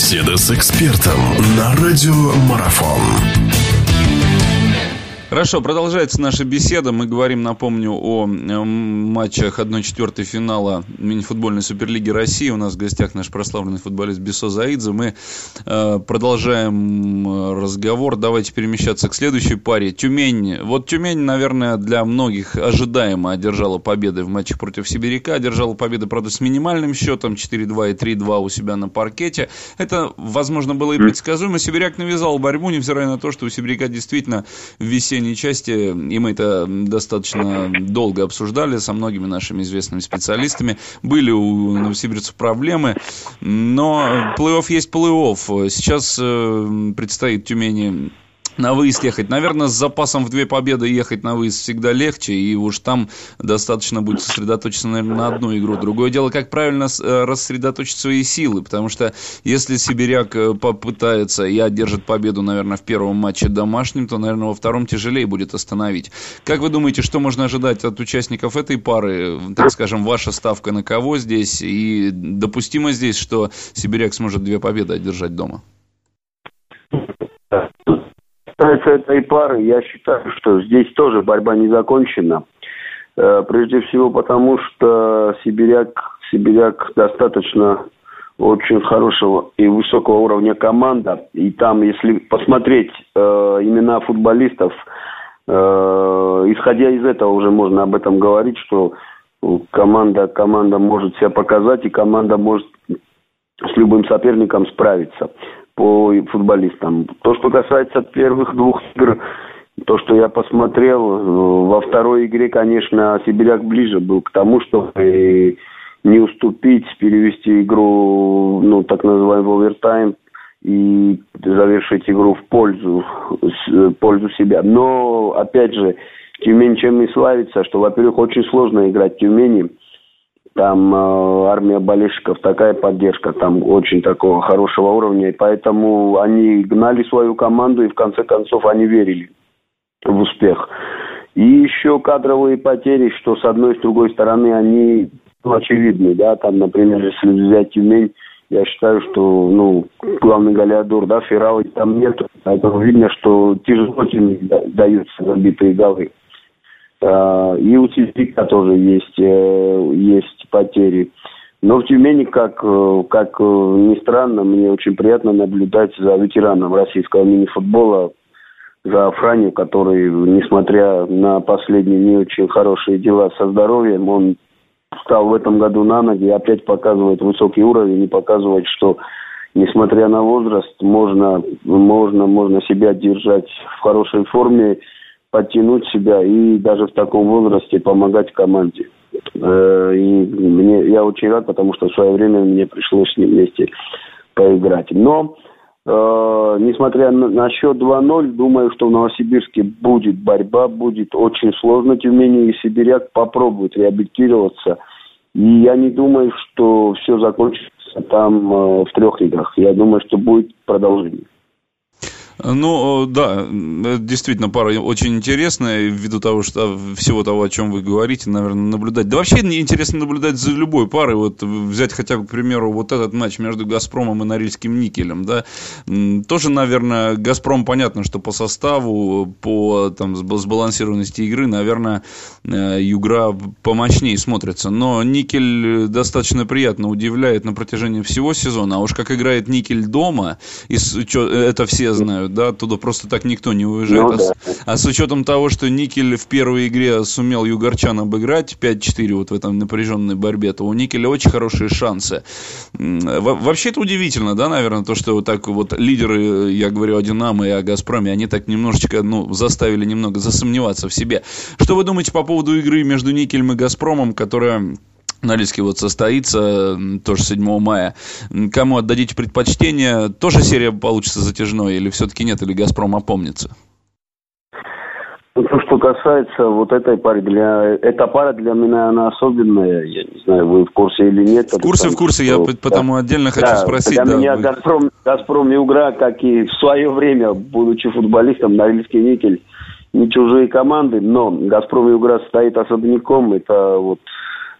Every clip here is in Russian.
Беседа с экспертом на радиомарафон. Хорошо, продолжается наша беседа. Мы говорим, напомню, о матчах 1-4 финала мини-футбольной суперлиги России. У нас в гостях наш прославленный футболист Бесо Заидзе. Мы э, продолжаем э, разговор. Давайте перемещаться к следующей паре. Тюмень. Вот Тюмень, наверное, для многих ожидаемо одержала победы в матчах против Сибиряка. Одержала победы, правда, с минимальным счетом 4-2 и 3-2 у себя на паркете. Это, возможно, было и предсказуемо. Сибиряк навязал борьбу, невзирая на то, что у Сибиряка действительно в весенней части, и мы это достаточно долго обсуждали со многими нашими известными специалистами, были у новосибирцев проблемы, но плей-офф есть плей-офф. Сейчас э, предстоит Тюмени на выезд ехать. Наверное, с запасом в две победы ехать на выезд всегда легче, и уж там достаточно будет сосредоточиться, наверное, на одну игру. Другое дело, как правильно э, рассредоточить свои силы, потому что если Сибиряк э, попытается и одержит победу, наверное, в первом матче домашнем, то, наверное, во втором тяжелее будет остановить. Как вы думаете, что можно ожидать от участников этой пары? Так скажем, ваша ставка на кого здесь? И допустимо здесь, что Сибиряк сможет две победы одержать дома? Касается этой пары, я считаю, что здесь тоже борьба не закончена. Э, прежде всего потому, что Сибиряк, Сибиряк достаточно очень хорошего и высокого уровня команда. И там, если посмотреть э, имена футболистов, э, исходя из этого уже можно об этом говорить, что команда, команда может себя показать, и команда может с любым соперником справиться по футболистам. То, что касается первых двух игр, то, что я посмотрел, э, во второй игре, конечно, Сибиряк ближе был к тому, чтобы не уступить, перевести игру, ну, так называемый овертайм, и завершить игру в пользу, в пользу себя. Но, опять же, Тюмень чем и славится, что, во-первых, очень сложно играть в Тюмени, там э, армия болельщиков, такая поддержка, там очень такого хорошего уровня, и поэтому они гнали свою команду, и в конце концов они верили в успех. И еще кадровые потери, что с одной и с другой стороны они ну, очевидны, да, там, например, если взять Тюмень, я считаю, что, ну, главный Галиадор, да, Феррау там нет, поэтому видно, что тяжело даются забитые голы. А, и у Цивика тоже есть, э, есть потери. Но в Тюмени, как, э, как э, ни странно, мне очень приятно наблюдать за ветераном российского мини-футбола, за Франю, который, несмотря на последние не очень хорошие дела со здоровьем, он стал в этом году на ноги и опять показывает высокий уровень и показывает, что несмотря на возраст, можно, можно, можно себя держать в хорошей форме подтянуть себя и даже в таком возрасте помогать команде. Э, и мне, я очень рад, потому что в свое время мне пришлось с ним вместе поиграть. Но, э, несмотря на, счет 2-0, думаю, что в Новосибирске будет борьба, будет очень сложно Тюмени и Сибиряк попробуют реабилитироваться. И я не думаю, что все закончится там э, в трех играх. Я думаю, что будет продолжение. Ну, да, действительно, пара очень интересная, ввиду того, что всего того, о чем вы говорите, наверное, наблюдать. Да вообще интересно наблюдать за любой парой. Вот взять хотя бы, к примеру, вот этот матч между «Газпромом» и «Норильским никелем», да. Тоже, наверное, «Газпром» понятно, что по составу, по там, сбалансированности игры, наверное, э, «Югра» помощнее смотрится. Но «Никель» достаточно приятно удивляет на протяжении всего сезона. А уж как играет «Никель» дома, это все знают, да, оттуда просто так никто не уезжает. Ну, а, да. с, а с учетом того, что Никель в первой игре сумел Югорчан обыграть 5-4 вот в этом напряженной борьбе, то у Никеля очень хорошие шансы. Вообще это удивительно, да, наверное, то, что вот так вот лидеры, я говорю о Динамо и о Газпроме, они так немножечко, ну, заставили немного засомневаться в себе. Что вы думаете по поводу игры между Никелем и Газпромом, которая Норильский вот состоится тоже 7 мая. Кому отдадите предпочтение? Тоже серия получится затяжной или все-таки нет, или «Газпром» опомнится? Ну, то, что касается вот этой пары, для, эта пара для меня, она особенная. Я не знаю, вы в курсе или нет. В курсе, в курсе, что, я потому да. отдельно хочу да, спросить. Для да, меня вы... «Газпром», «Газпром» и «Угра», как и в свое время, будучи футболистом, Норильский никель, не чужие команды, но «Газпром» и «Угра» стоит особняком. Это вот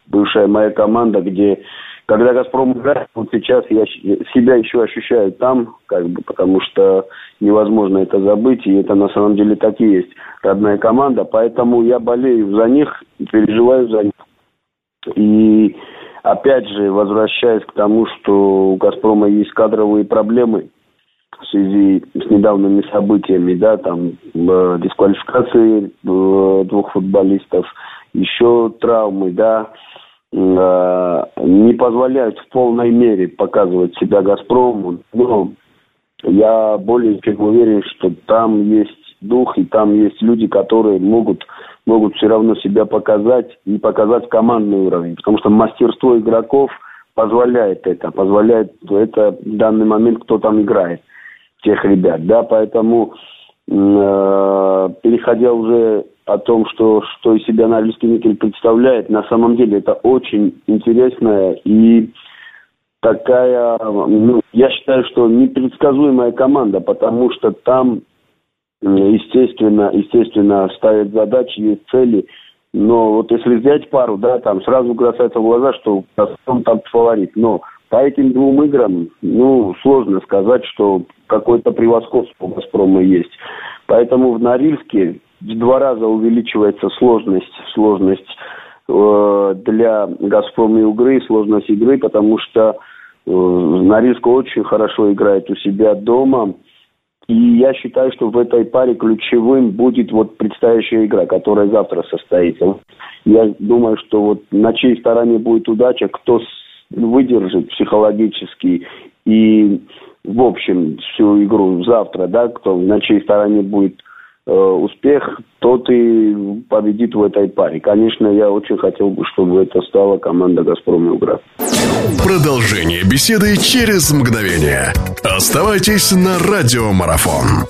бывшая моя команда, где когда «Газпром» играет, вот сейчас я себя еще ощущаю там, как бы, потому что невозможно это забыть, и это на самом деле так и есть родная команда, поэтому я болею за них, переживаю за них. И опять же, возвращаясь к тому, что у «Газпрома» есть кадровые проблемы в связи с недавними событиями, да, там э, дисквалификации э, двух футболистов, еще травмы, да, э, не позволяют в полной мере показывать себя «Газпрому». Но я более чем уверен, что там есть дух, и там есть люди, которые могут, могут все равно себя показать и показать командный уровень. Потому что мастерство игроков позволяет это, позволяет это в данный момент, кто там играет, тех ребят. Да, поэтому э, переходя уже о том, что, что из себя Норильский никель представляет, на самом деле это очень интересная и такая, ну, я считаю, что непредсказуемая команда, потому что там естественно, естественно, ставят задачи, есть цели. Но вот если взять пару, да, там сразу бросается в глаза, что он там фаворит. Но по этим двум играм, ну, сложно сказать, что какое-то превосходство у «Газпрома» есть. Поэтому в Норильске в два раза увеличивается сложность, сложность э, для «Газпрома» и «Угры», сложность игры, потому что э, Норильск очень хорошо играет у себя дома – и я считаю, что в этой паре ключевым будет вот предстоящая игра, которая завтра состоится. Я думаю, что вот на чьей стороне будет удача, кто выдержит психологически и в общем всю игру завтра, да, кто на чьей стороне будет успех, тот и победит в этой паре. Конечно, я очень хотел бы, чтобы это стала команда «Газпром» и «Угра». Продолжение беседы через мгновение. Оставайтесь на радиомарафон.